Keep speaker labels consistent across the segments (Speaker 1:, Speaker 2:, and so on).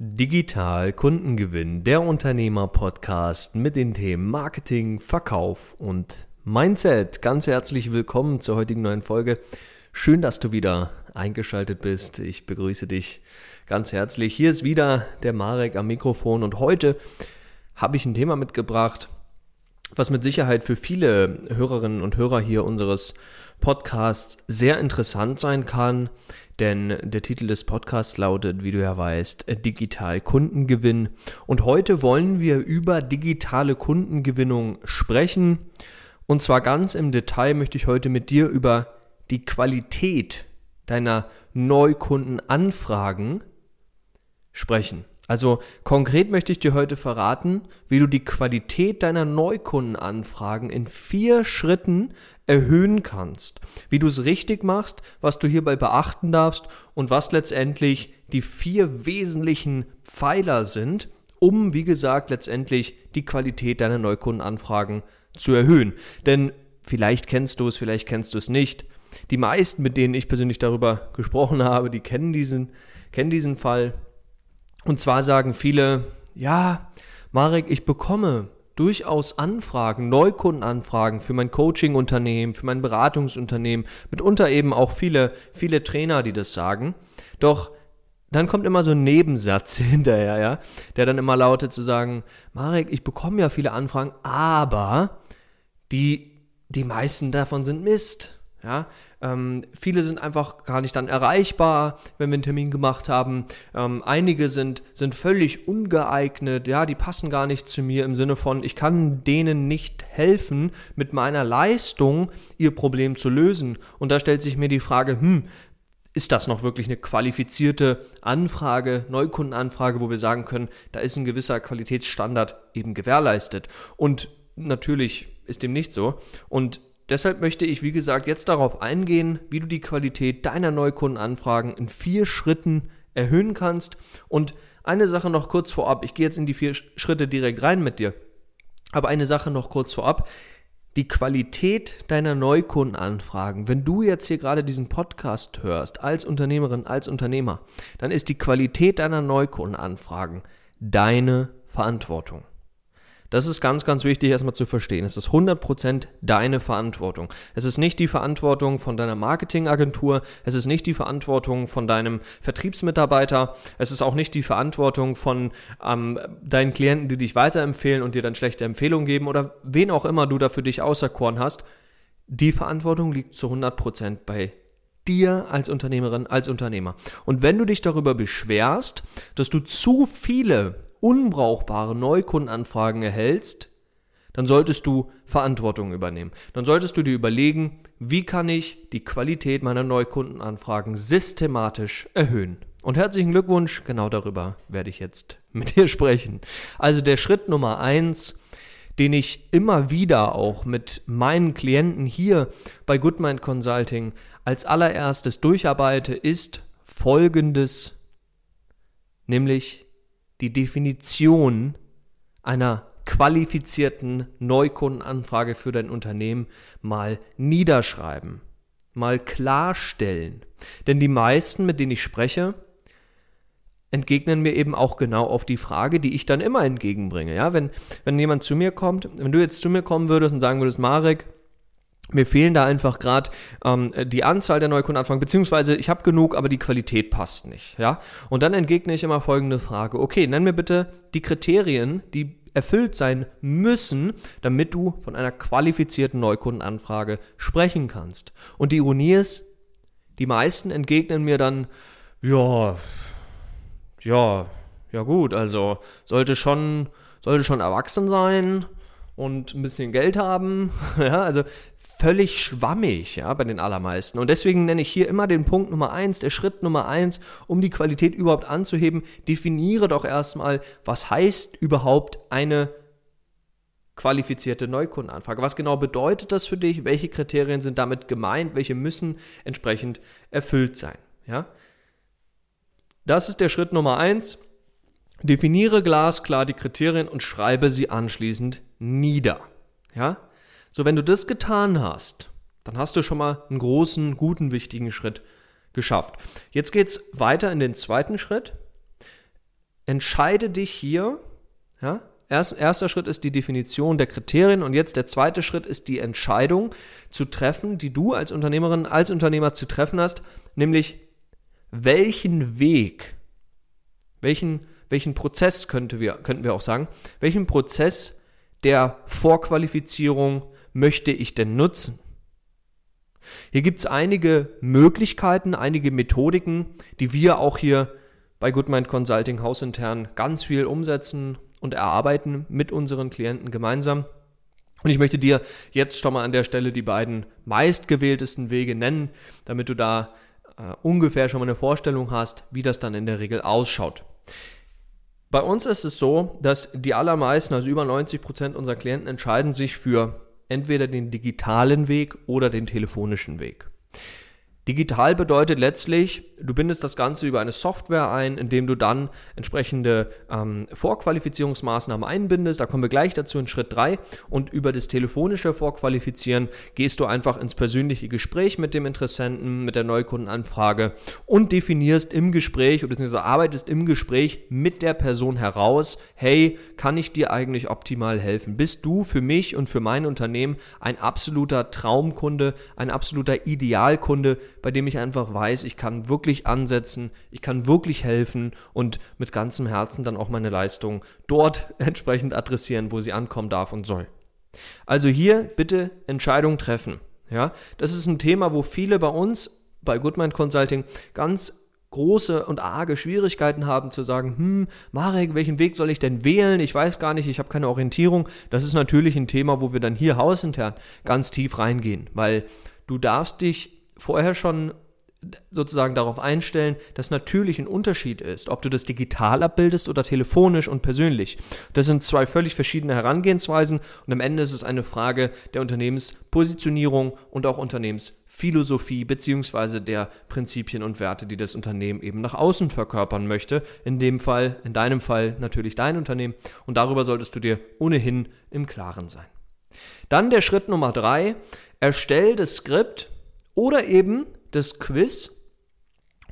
Speaker 1: Digital Kundengewinn, der Unternehmer-Podcast mit den Themen Marketing, Verkauf und Mindset. Ganz herzlich willkommen zur heutigen neuen Folge. Schön, dass du wieder eingeschaltet bist. Ich begrüße dich ganz herzlich. Hier ist wieder der Marek am Mikrofon und heute habe ich ein Thema mitgebracht, was mit Sicherheit für viele Hörerinnen und Hörer hier unseres Podcasts sehr interessant sein kann, denn der Titel des Podcasts lautet, wie du ja weißt, Digital Kundengewinn. Und heute wollen wir über digitale Kundengewinnung sprechen. Und zwar ganz im Detail möchte ich heute mit dir über die Qualität deiner Neukundenanfragen sprechen. Also konkret möchte ich dir heute verraten, wie du die Qualität deiner Neukundenanfragen in vier Schritten erhöhen kannst, wie du es richtig machst, was du hierbei beachten darfst und was letztendlich die vier wesentlichen Pfeiler sind, um, wie gesagt, letztendlich die Qualität deiner Neukundenanfragen zu erhöhen. Denn vielleicht kennst du es, vielleicht kennst du es nicht. Die meisten, mit denen ich persönlich darüber gesprochen habe, die kennen diesen, kennen diesen Fall und zwar sagen viele, ja, Marek, ich bekomme durchaus Anfragen, Neukundenanfragen für mein Coaching-Unternehmen, für mein Beratungsunternehmen, mitunter eben auch viele, viele Trainer, die das sagen. Doch dann kommt immer so ein Nebensatz hinterher, ja, der dann immer lautet zu sagen, Marek, ich bekomme ja viele Anfragen, aber die, die meisten davon sind Mist. Ja, ähm, viele sind einfach gar nicht dann erreichbar, wenn wir einen Termin gemacht haben. Ähm, einige sind, sind völlig ungeeignet, ja, die passen gar nicht zu mir im Sinne von, ich kann denen nicht helfen, mit meiner Leistung ihr Problem zu lösen. Und da stellt sich mir die Frage, hm, ist das noch wirklich eine qualifizierte Anfrage, Neukundenanfrage, wo wir sagen können, da ist ein gewisser Qualitätsstandard eben gewährleistet. Und natürlich ist dem nicht so. Und Deshalb möchte ich, wie gesagt, jetzt darauf eingehen, wie du die Qualität deiner Neukundenanfragen in vier Schritten erhöhen kannst. Und eine Sache noch kurz vorab. Ich gehe jetzt in die vier Schritte direkt rein mit dir. Aber eine Sache noch kurz vorab. Die Qualität deiner Neukundenanfragen, wenn du jetzt hier gerade diesen Podcast hörst, als Unternehmerin, als Unternehmer, dann ist die Qualität deiner Neukundenanfragen deine Verantwortung. Das ist ganz, ganz wichtig erstmal zu verstehen. Es ist 100% deine Verantwortung. Es ist nicht die Verantwortung von deiner Marketingagentur, es ist nicht die Verantwortung von deinem Vertriebsmitarbeiter, es ist auch nicht die Verantwortung von ähm, deinen Klienten, die dich weiterempfehlen und dir dann schlechte Empfehlungen geben oder wen auch immer du da für dich auserkoren hast. Die Verantwortung liegt zu 100% bei dir als Unternehmerin, als Unternehmer. Und wenn du dich darüber beschwerst, dass du zu viele unbrauchbare Neukundenanfragen erhältst, dann solltest du Verantwortung übernehmen. Dann solltest du dir überlegen, wie kann ich die Qualität meiner Neukundenanfragen systematisch erhöhen. Und herzlichen Glückwunsch, genau darüber werde ich jetzt mit dir sprechen. Also der Schritt Nummer eins, den ich immer wieder auch mit meinen Klienten hier bei Goodmind Consulting als allererstes durcharbeite, ist folgendes, nämlich die Definition einer qualifizierten Neukundenanfrage für dein Unternehmen mal niederschreiben, mal klarstellen. Denn die meisten, mit denen ich spreche, entgegnen mir eben auch genau auf die Frage, die ich dann immer entgegenbringe. Ja, wenn, wenn jemand zu mir kommt, wenn du jetzt zu mir kommen würdest und sagen würdest, Marek, mir fehlen da einfach gerade ähm, die Anzahl der Neukundenanfragen, beziehungsweise ich habe genug, aber die Qualität passt nicht. Ja? Und dann entgegne ich immer folgende Frage. Okay, nenn mir bitte die Kriterien, die erfüllt sein müssen, damit du von einer qualifizierten Neukundenanfrage sprechen kannst. Und die Ironie ist, die meisten entgegnen mir dann, ja, ja, ja gut, also sollte schon, sollte schon erwachsen sein, und ein bisschen Geld haben. Ja, also völlig schwammig, ja, bei den allermeisten. Und deswegen nenne ich hier immer den Punkt Nummer eins, der Schritt Nummer eins, um die Qualität überhaupt anzuheben. Definiere doch erstmal, was heißt überhaupt eine qualifizierte Neukundenanfrage. Was genau bedeutet das für dich? Welche Kriterien sind damit gemeint? Welche müssen entsprechend erfüllt sein? Ja? Das ist der Schritt Nummer eins. Definiere glasklar die Kriterien und schreibe sie anschließend nieder. Ja? So, wenn du das getan hast, dann hast du schon mal einen großen, guten, wichtigen Schritt geschafft. Jetzt geht es weiter in den zweiten Schritt. entscheide dich hier, ja, Erst, erster Schritt ist die Definition der Kriterien und jetzt der zweite Schritt ist die Entscheidung zu treffen, die du als Unternehmerin, als Unternehmer zu treffen hast, nämlich welchen Weg, welchen, welchen Prozess könnte wir, könnten wir auch sagen, welchen Prozess der Vorqualifizierung möchte ich denn nutzen? Hier gibt es einige Möglichkeiten, einige Methodiken, die wir auch hier bei Goodmind Consulting hausintern ganz viel umsetzen und erarbeiten mit unseren Klienten gemeinsam. Und ich möchte dir jetzt schon mal an der Stelle die beiden meistgewähltesten Wege nennen, damit du da äh, ungefähr schon mal eine Vorstellung hast, wie das dann in der Regel ausschaut. Bei uns ist es so, dass die allermeisten, also über 90 Prozent unserer Klienten entscheiden sich für entweder den digitalen Weg oder den telefonischen Weg. Digital bedeutet letztlich, du bindest das Ganze über eine Software ein, indem du dann entsprechende ähm, Vorqualifizierungsmaßnahmen einbindest. Da kommen wir gleich dazu in Schritt 3. Und über das telefonische Vorqualifizieren gehst du einfach ins persönliche Gespräch mit dem Interessenten, mit der Neukundenanfrage und definierst im Gespräch bzw. arbeitest im Gespräch mit der Person heraus, hey, kann ich dir eigentlich optimal helfen? Bist du für mich und für mein Unternehmen ein absoluter Traumkunde, ein absoluter Idealkunde? Bei dem ich einfach weiß, ich kann wirklich ansetzen, ich kann wirklich helfen und mit ganzem Herzen dann auch meine Leistung dort entsprechend adressieren, wo sie ankommen darf und soll. Also hier bitte Entscheidung treffen. Ja, das ist ein Thema, wo viele bei uns bei Goodmind Consulting ganz große und arge Schwierigkeiten haben zu sagen, hm, Marek, welchen Weg soll ich denn wählen? Ich weiß gar nicht, ich habe keine Orientierung. Das ist natürlich ein Thema, wo wir dann hier hausintern ganz tief reingehen, weil du darfst dich vorher schon sozusagen darauf einstellen, dass natürlich ein Unterschied ist, ob du das digital abbildest oder telefonisch und persönlich. Das sind zwei völlig verschiedene Herangehensweisen und am Ende ist es eine Frage der Unternehmenspositionierung und auch Unternehmensphilosophie beziehungsweise der Prinzipien und Werte, die das Unternehmen eben nach außen verkörpern möchte. In dem Fall, in deinem Fall natürlich dein Unternehmen und darüber solltest du dir ohnehin im Klaren sein. Dann der Schritt Nummer drei, erstell das Skript oder eben das Quiz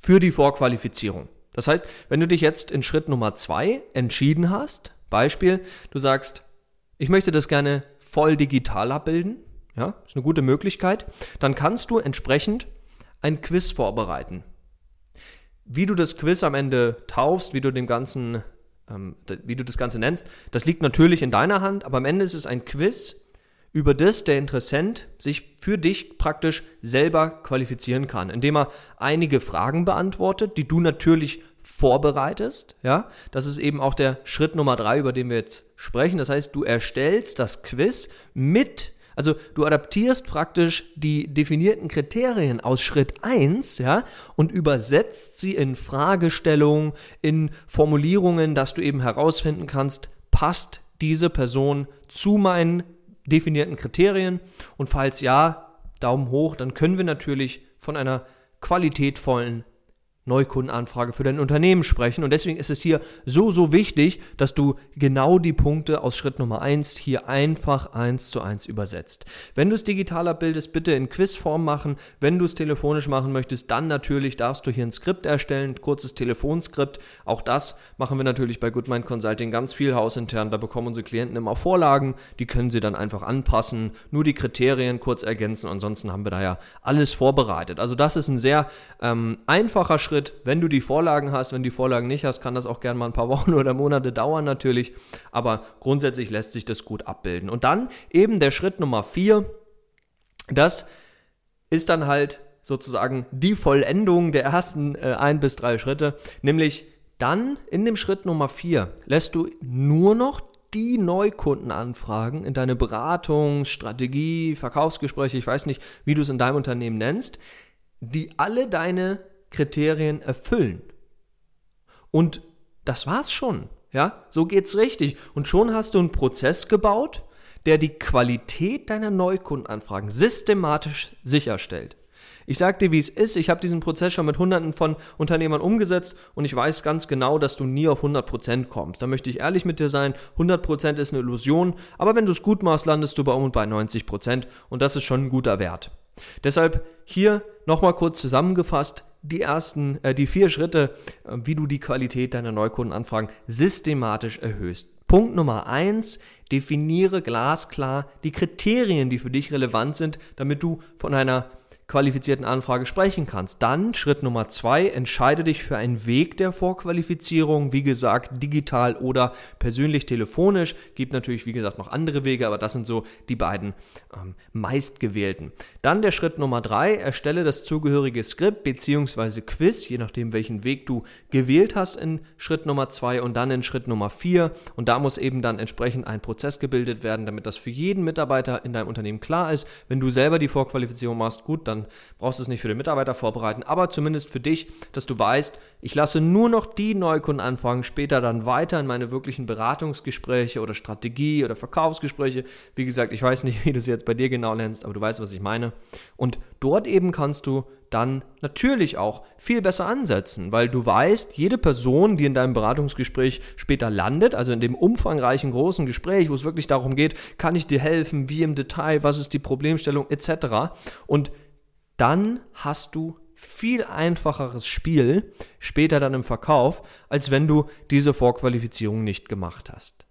Speaker 1: für die Vorqualifizierung. Das heißt, wenn du dich jetzt in Schritt Nummer zwei entschieden hast, Beispiel, du sagst, ich möchte das gerne voll digital abbilden, ja, ist eine gute Möglichkeit, dann kannst du entsprechend ein Quiz vorbereiten. Wie du das Quiz am Ende taufst, wie du dem Ganzen, ähm, wie du das Ganze nennst, das liegt natürlich in deiner Hand, aber am Ende ist es ein Quiz, über das der Interessent sich für dich praktisch selber qualifizieren kann, indem er einige Fragen beantwortet, die du natürlich vorbereitest. Ja, das ist eben auch der Schritt Nummer drei, über den wir jetzt sprechen. Das heißt, du erstellst das Quiz mit also du adaptierst praktisch die definierten Kriterien aus Schritt 1, ja, und übersetzt sie in Fragestellungen, in Formulierungen, dass du eben herausfinden kannst, passt diese Person zu meinen definierten Kriterien? Und falls ja, Daumen hoch, dann können wir natürlich von einer qualitätvollen Neukundenanfrage für dein Unternehmen sprechen. Und deswegen ist es hier so, so wichtig, dass du genau die Punkte aus Schritt Nummer 1 hier einfach eins zu eins übersetzt. Wenn du es digital abbildest, bitte in Quizform machen. Wenn du es telefonisch machen möchtest, dann natürlich darfst du hier ein Skript erstellen, ein kurzes Telefonskript. Auch das machen wir natürlich bei Goodmind Consulting ganz viel hausintern. Da bekommen unsere Klienten immer Vorlagen, die können sie dann einfach anpassen, nur die Kriterien kurz ergänzen. Ansonsten haben wir da ja alles vorbereitet. Also das ist ein sehr ähm, einfacher Schritt Schritt, wenn du die Vorlagen hast, wenn du die Vorlagen nicht hast, kann das auch gerne mal ein paar Wochen oder Monate dauern natürlich, aber grundsätzlich lässt sich das gut abbilden. Und dann eben der Schritt Nummer vier, das ist dann halt sozusagen die Vollendung der ersten äh, ein bis drei Schritte, nämlich dann in dem Schritt Nummer vier lässt du nur noch die Neukundenanfragen in deine Beratung, Strategie, Verkaufsgespräche, ich weiß nicht, wie du es in deinem Unternehmen nennst, die alle deine Kriterien erfüllen. Und das war's schon. Ja, so geht's richtig. Und schon hast du einen Prozess gebaut, der die Qualität deiner Neukundenanfragen systematisch sicherstellt. Ich sag dir, wie es ist. Ich habe diesen Prozess schon mit hunderten von Unternehmern umgesetzt und ich weiß ganz genau, dass du nie auf 100% kommst. Da möchte ich ehrlich mit dir sein. 100% ist eine Illusion, aber wenn du es gut machst, landest du bei um und bei 90% und das ist schon ein guter Wert. Deshalb hier nochmal kurz zusammengefasst, die ersten, äh, die vier Schritte, äh, wie du die Qualität deiner Neukundenanfragen systematisch erhöhst. Punkt Nummer eins, definiere glasklar die Kriterien, die für dich relevant sind, damit du von einer qualifizierten Anfrage sprechen kannst. Dann Schritt Nummer zwei, entscheide dich für einen Weg der Vorqualifizierung, wie gesagt, digital oder persönlich telefonisch. Gibt natürlich, wie gesagt, noch andere Wege, aber das sind so die beiden ähm, meistgewählten. Dann der Schritt Nummer drei, erstelle das zugehörige Skript bzw. Quiz, je nachdem, welchen Weg du gewählt hast in Schritt Nummer zwei und dann in Schritt Nummer vier. Und da muss eben dann entsprechend ein Prozess gebildet werden, damit das für jeden Mitarbeiter in deinem Unternehmen klar ist. Wenn du selber die Vorqualifizierung machst, gut, dann dann brauchst du es nicht für den Mitarbeiter vorbereiten, aber zumindest für dich, dass du weißt, ich lasse nur noch die Neukundenanfragen später dann weiter in meine wirklichen Beratungsgespräche oder Strategie oder Verkaufsgespräche. Wie gesagt, ich weiß nicht, wie du es jetzt bei dir genau nennst, aber du weißt, was ich meine. Und dort eben kannst du dann natürlich auch viel besser ansetzen, weil du weißt, jede Person, die in deinem Beratungsgespräch später landet, also in dem umfangreichen großen Gespräch, wo es wirklich darum geht, kann ich dir helfen, wie im Detail, was ist die Problemstellung etc. Und dann hast du viel einfacheres Spiel später dann im Verkauf, als wenn du diese Vorqualifizierung nicht gemacht hast.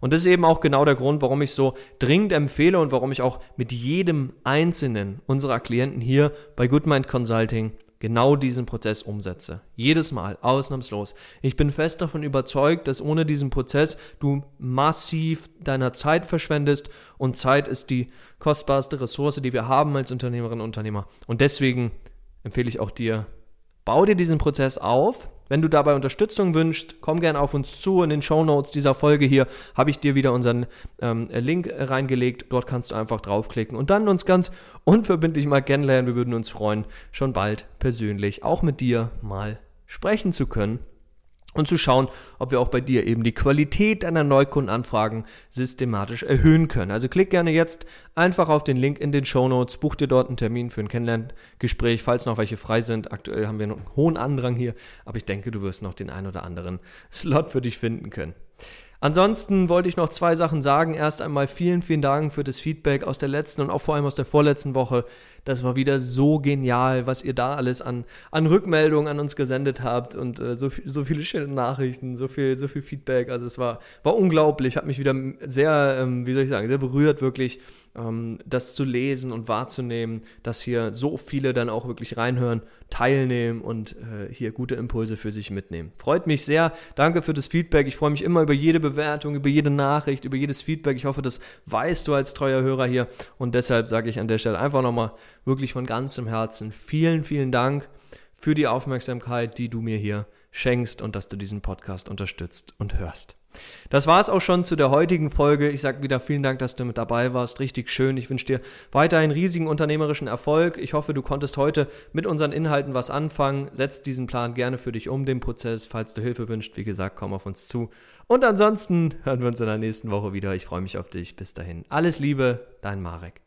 Speaker 1: Und das ist eben auch genau der Grund, warum ich so dringend empfehle und warum ich auch mit jedem einzelnen unserer Klienten hier bei Goodmind Consulting genau diesen Prozess umsetze. Jedes Mal, ausnahmslos. Ich bin fest davon überzeugt, dass ohne diesen Prozess du massiv deiner Zeit verschwendest und Zeit ist die kostbarste Ressource, die wir haben als Unternehmerinnen und Unternehmer. Und deswegen empfehle ich auch dir, bau dir diesen Prozess auf, wenn du dabei Unterstützung wünschst, komm gerne auf uns zu. In den Show Notes dieser Folge hier habe ich dir wieder unseren ähm, Link reingelegt. Dort kannst du einfach draufklicken und dann uns ganz unverbindlich mal kennenlernen. Wir würden uns freuen, schon bald persönlich auch mit dir mal sprechen zu können und zu schauen, ob wir auch bei dir eben die Qualität deiner Neukundenanfragen systematisch erhöhen können. Also klick gerne jetzt einfach auf den Link in den Show Notes, buch dir dort einen Termin für ein Kennenlerngespräch, falls noch welche frei sind. Aktuell haben wir einen hohen Andrang hier, aber ich denke, du wirst noch den ein oder anderen Slot für dich finden können. Ansonsten wollte ich noch zwei Sachen sagen. Erst einmal vielen, vielen Dank für das Feedback aus der letzten und auch vor allem aus der vorletzten Woche. Das war wieder so genial, was ihr da alles an, an Rückmeldungen an uns gesendet habt und äh, so, so viele schöne Nachrichten, so viel, so viel Feedback. Also es war, war unglaublich, hat mich wieder sehr, ähm, wie soll ich sagen, sehr berührt, wirklich ähm, das zu lesen und wahrzunehmen, dass hier so viele dann auch wirklich reinhören, teilnehmen und äh, hier gute Impulse für sich mitnehmen. Freut mich sehr. Danke für das Feedback. Ich freue mich immer über jede Bewertung, über jede Nachricht, über jedes Feedback. Ich hoffe, das weißt du als treuer Hörer hier. Und deshalb sage ich an der Stelle einfach nochmal wirklich von ganzem Herzen vielen, vielen Dank für die Aufmerksamkeit, die du mir hier schenkst und dass du diesen Podcast unterstützt und hörst. Das war es auch schon zu der heutigen Folge. Ich sage wieder vielen Dank, dass du mit dabei warst. Richtig schön. Ich wünsche dir weiterhin riesigen unternehmerischen Erfolg. Ich hoffe, du konntest heute mit unseren Inhalten was anfangen. Setz diesen Plan gerne für dich um, den Prozess. Falls du Hilfe wünschst, wie gesagt, komm auf uns zu. Und ansonsten hören wir uns in der nächsten Woche wieder. Ich freue mich auf dich. Bis dahin. Alles Liebe, dein Marek.